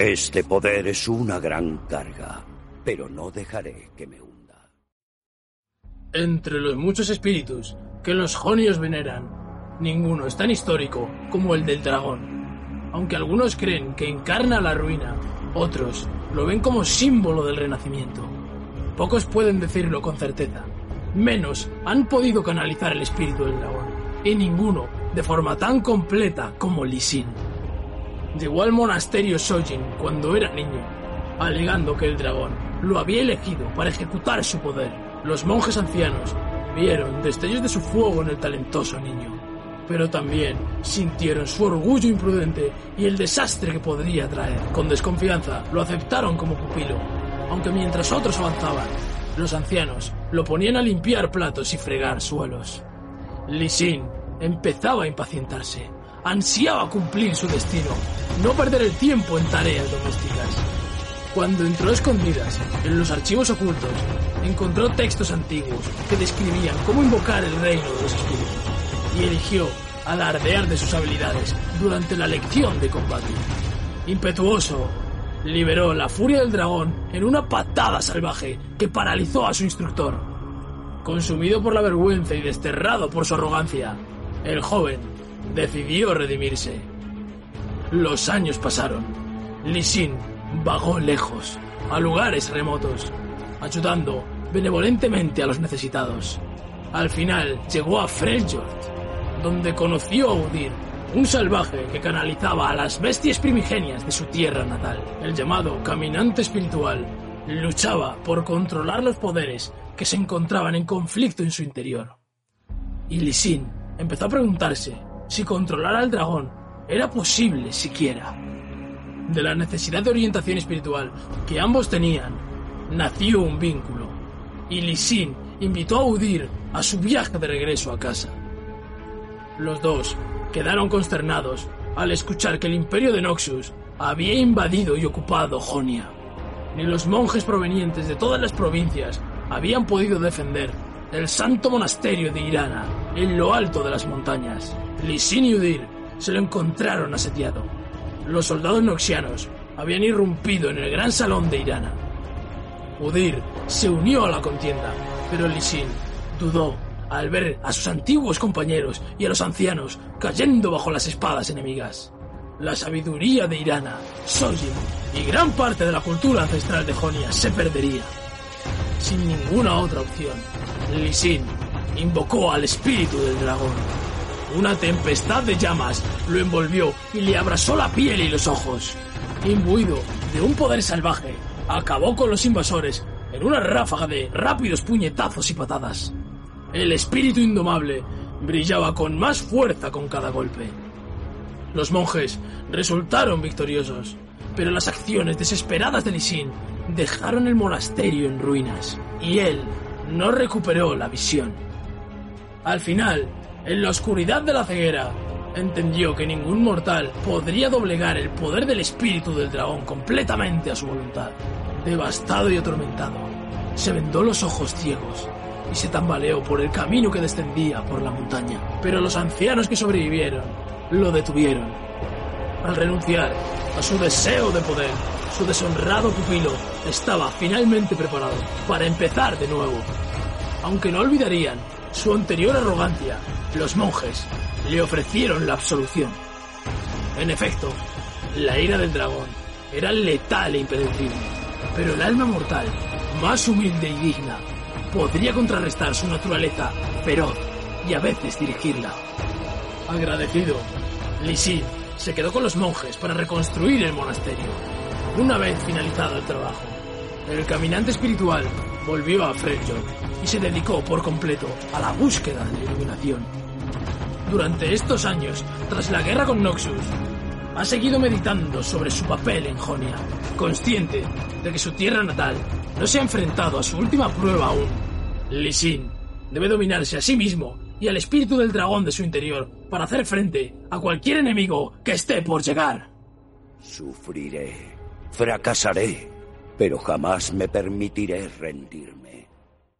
Este poder es una gran carga, pero no dejaré que me hunda. Entre los muchos espíritus que los jonios veneran, ninguno es tan histórico como el del dragón. Aunque algunos creen que encarna la ruina, otros lo ven como símbolo del renacimiento. Pocos pueden decirlo con certeza. Menos han podido canalizar el espíritu del dragón. Y ninguno de forma tan completa como Lisin. Llegó al monasterio Sojin cuando era niño, alegando que el dragón lo había elegido para ejecutar su poder. Los monjes ancianos vieron destellos de su fuego en el talentoso niño, pero también sintieron su orgullo imprudente y el desastre que podría traer. Con desconfianza lo aceptaron como pupilo, aunque mientras otros avanzaban, los ancianos lo ponían a limpiar platos y fregar suelos. Lisin empezaba a impacientarse. Ansiaba cumplir su destino, no perder el tiempo en tareas domésticas. Cuando entró escondidas en los archivos ocultos, encontró textos antiguos que describían cómo invocar el reino de los espíritus y eligió alardear de sus habilidades durante la lección de combate. Impetuoso, liberó la furia del dragón en una patada salvaje que paralizó a su instructor. Consumido por la vergüenza y desterrado por su arrogancia, el joven decidió redimirse. Los años pasaron. Lisin vagó lejos, a lugares remotos, ayudando benevolentemente a los necesitados. Al final llegó a Freljord, donde conoció a Udir, un salvaje que canalizaba a las bestias primigenias de su tierra natal. El llamado Caminante Espiritual luchaba por controlar los poderes que se encontraban en conflicto en su interior. Y Lisin empezó a preguntarse si controlar al dragón era posible siquiera. De la necesidad de orientación espiritual que ambos tenían, nació un vínculo, y Lisin invitó a Udir a su viaje de regreso a casa. Los dos quedaron consternados al escuchar que el imperio de Noxus había invadido y ocupado Jonia. Ni los monjes provenientes de todas las provincias habían podido defender el santo monasterio de Irana en lo alto de las montañas. Lisin y Udir se lo encontraron asediado. Los soldados noxianos habían irrumpido en el gran salón de Irana. Udir se unió a la contienda, pero Lisin dudó al ver a sus antiguos compañeros y a los ancianos cayendo bajo las espadas enemigas. La sabiduría de Irana, Sojin y gran parte de la cultura ancestral de Jonia se perdería. Sin ninguna otra opción, Lisin invocó al espíritu del dragón. Una tempestad de llamas lo envolvió y le abrasó la piel y los ojos. Imbuido de un poder salvaje, acabó con los invasores en una ráfaga de rápidos puñetazos y patadas. El espíritu indomable brillaba con más fuerza con cada golpe. Los monjes resultaron victoriosos, pero las acciones desesperadas de Lisin dejaron el monasterio en ruinas y él no recuperó la visión. Al final, en la oscuridad de la ceguera, entendió que ningún mortal podría doblegar el poder del espíritu del dragón completamente a su voluntad. Devastado y atormentado, se vendó los ojos ciegos y se tambaleó por el camino que descendía por la montaña. Pero los ancianos que sobrevivieron lo detuvieron. Al renunciar a su deseo de poder, su deshonrado pupilo estaba finalmente preparado para empezar de nuevo. Aunque no olvidarían su anterior arrogancia, los monjes le ofrecieron la absolución. En efecto, la ira del dragón era letal e impredecible, pero el alma mortal, más humilde y digna, podría contrarrestar su naturaleza feroz y a veces dirigirla. Agradecido, Lisin se quedó con los monjes para reconstruir el monasterio. Una vez finalizado el trabajo, el caminante espiritual volvió a Freljord y se dedicó por completo a la búsqueda de la iluminación. Durante estos años, tras la guerra con Noxus, ha seguido meditando sobre su papel en Jonia, consciente de que su tierra natal no se ha enfrentado a su última prueba aún. Lisin debe dominarse a sí mismo y al espíritu del dragón de su interior para hacer frente a cualquier enemigo que esté por llegar. Sufriré, fracasaré, pero jamás me permitiré rendirme.